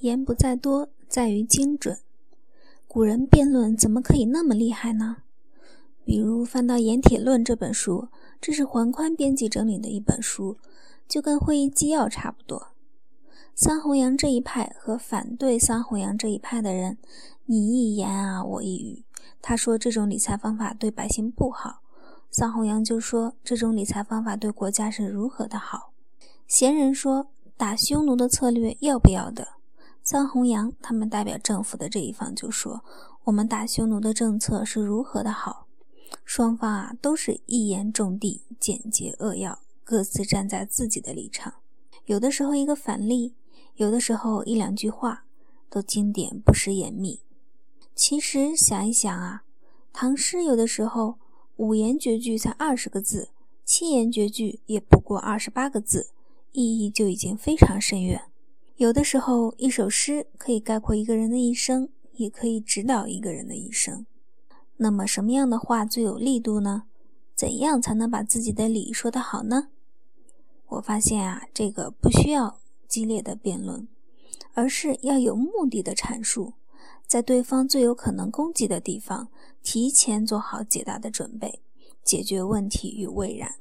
言不在多，在于精准。古人辩论怎么可以那么厉害呢？比如翻到《盐铁论》这本书，这是桓宽编辑整理的一本书，就跟会议纪要差不多。桑弘羊这一派和反对桑弘羊这一派的人，你一言啊，我一语。他说这种理财方法对百姓不好，桑弘羊就说这种理财方法对国家是如何的好。闲人说打匈奴的策略要不要的？桑弘羊他们代表政府的这一方就说我们打匈奴的政策是如何的好。双方啊都是一言中的，简洁扼要，各自站在自己的立场。有的时候一个反例，有的时候一两句话，都经典不失严密。其实想一想啊，唐诗有的时候五言绝句才二十个字，七言绝句也不过二十八个字，意义就已经非常深远。有的时候一首诗可以概括一个人的一生，也可以指导一个人的一生。那么什么样的话最有力度呢？怎样才能把自己的理说得好呢？我发现啊，这个不需要激烈的辩论，而是要有目的的阐述。在对方最有可能攻击的地方，提前做好解答的准备，解决问题于未然。